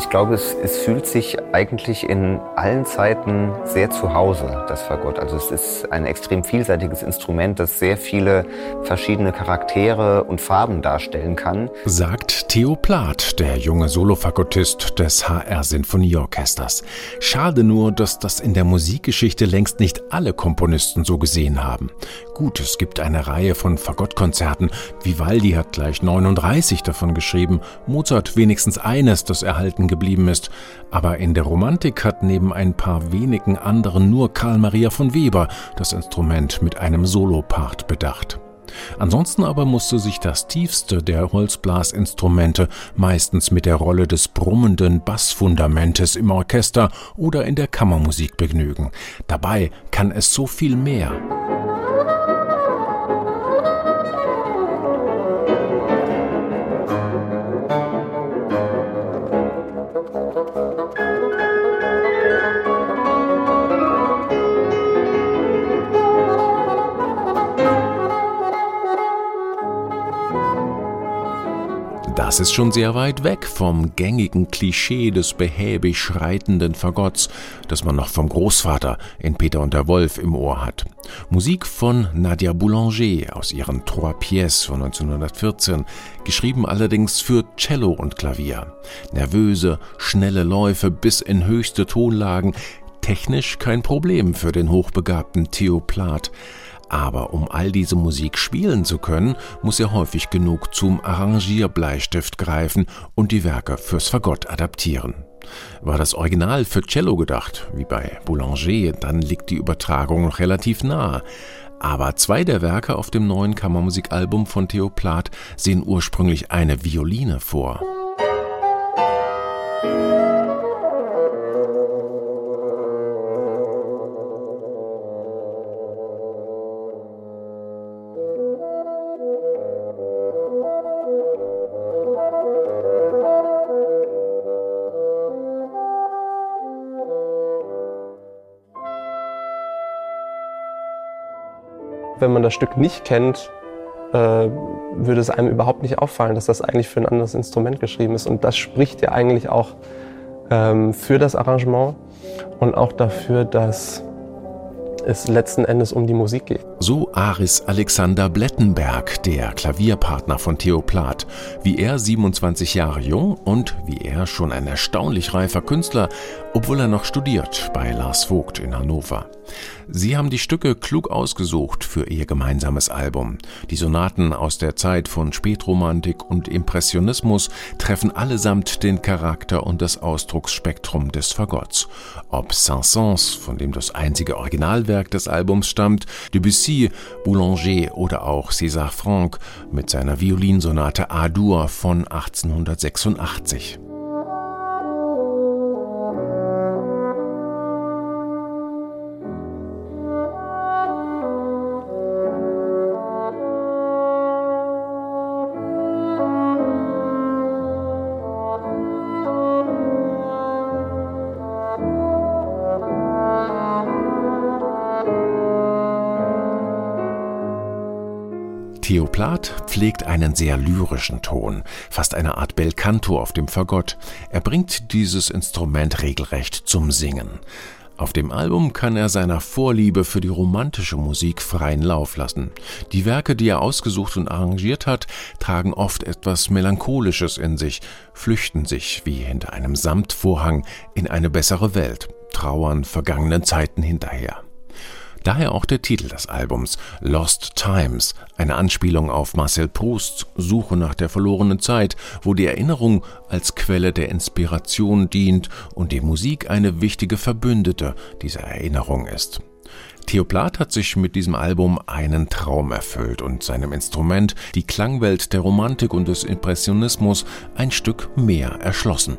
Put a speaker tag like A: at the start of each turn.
A: Ich glaube, es, es, fühlt sich eigentlich in allen Zeiten sehr zu Hause, das Fagott. Also es ist ein extrem vielseitiges Instrument, das sehr viele verschiedene Charaktere und Farben darstellen kann.
B: Sagt Theo Plath, der junge Solofagottist des HR Sinfonieorchesters. Schade nur, dass das in der Musikgeschichte längst nicht alle Komponisten so gesehen haben. Gut, es gibt eine Reihe von Fagottkonzerten. Vivaldi hat gleich 39 davon geschrieben, Mozart wenigstens eines, das erhalten geblieben ist. Aber in der Romantik hat neben ein paar wenigen anderen nur Karl Maria von Weber das Instrument mit einem Solopart bedacht. Ansonsten aber musste sich das tiefste der Holzblasinstrumente meistens mit der Rolle des brummenden Bassfundamentes im Orchester oder in der Kammermusik begnügen. Dabei kann es so viel mehr. Das ist schon sehr weit weg vom gängigen Klischee des behäbig schreitenden Fagotts, das man noch vom Großvater in Peter und der Wolf im Ohr hat. Musik von Nadia Boulanger aus ihren Trois Pièces von 1914, geschrieben allerdings für Cello und Klavier. Nervöse, schnelle Läufe bis in höchste Tonlagen, technisch kein Problem für den hochbegabten Theo Plath. Aber um all diese Musik spielen zu können, muss er häufig genug zum Arrangierbleistift greifen und die Werke fürs Fagott adaptieren. War das Original für Cello gedacht, wie bei Boulanger, dann liegt die Übertragung noch relativ nahe. Aber zwei der Werke auf dem neuen Kammermusikalbum von Theo Plath sehen ursprünglich eine Violine vor.
C: Wenn man das Stück nicht kennt, äh, würde es einem überhaupt nicht auffallen, dass das eigentlich für ein anderes Instrument geschrieben ist. Und das spricht ja eigentlich auch ähm, für das Arrangement und auch dafür, dass es letzten Endes um die Musik geht.
B: So Aris Alexander Blettenberg, der Klavierpartner von Theo Plath. Wie er 27 Jahre jung und wie er schon ein erstaunlich reifer Künstler, obwohl er noch studiert bei Lars Vogt in Hannover. Sie haben die Stücke klug ausgesucht für ihr gemeinsames Album. Die Sonaten aus der Zeit von Spätromantik und Impressionismus treffen allesamt den Charakter und das Ausdrucksspektrum des Fagotts. Ob Saint-Saëns, von dem das einzige Originalwerk des Albums stammt, Debussy, Boulanger oder auch César Franck mit seiner Violinsonate A-Dur von 1886. Theo Plath pflegt einen sehr lyrischen Ton, fast eine Art Belcanto auf dem Fagott. Er bringt dieses Instrument regelrecht zum Singen. Auf dem Album kann er seiner Vorliebe für die romantische Musik freien Lauf lassen. Die Werke, die er ausgesucht und arrangiert hat, tragen oft etwas Melancholisches in sich, flüchten sich wie hinter einem Samtvorhang in eine bessere Welt, trauern vergangenen Zeiten hinterher. Daher auch der Titel des Albums Lost Times, eine Anspielung auf Marcel Prousts Suche nach der verlorenen Zeit, wo die Erinnerung als Quelle der Inspiration dient und die Musik eine wichtige Verbündete dieser Erinnerung ist. Theo Plath hat sich mit diesem Album einen Traum erfüllt und seinem Instrument, die Klangwelt der Romantik und des Impressionismus, ein Stück mehr erschlossen.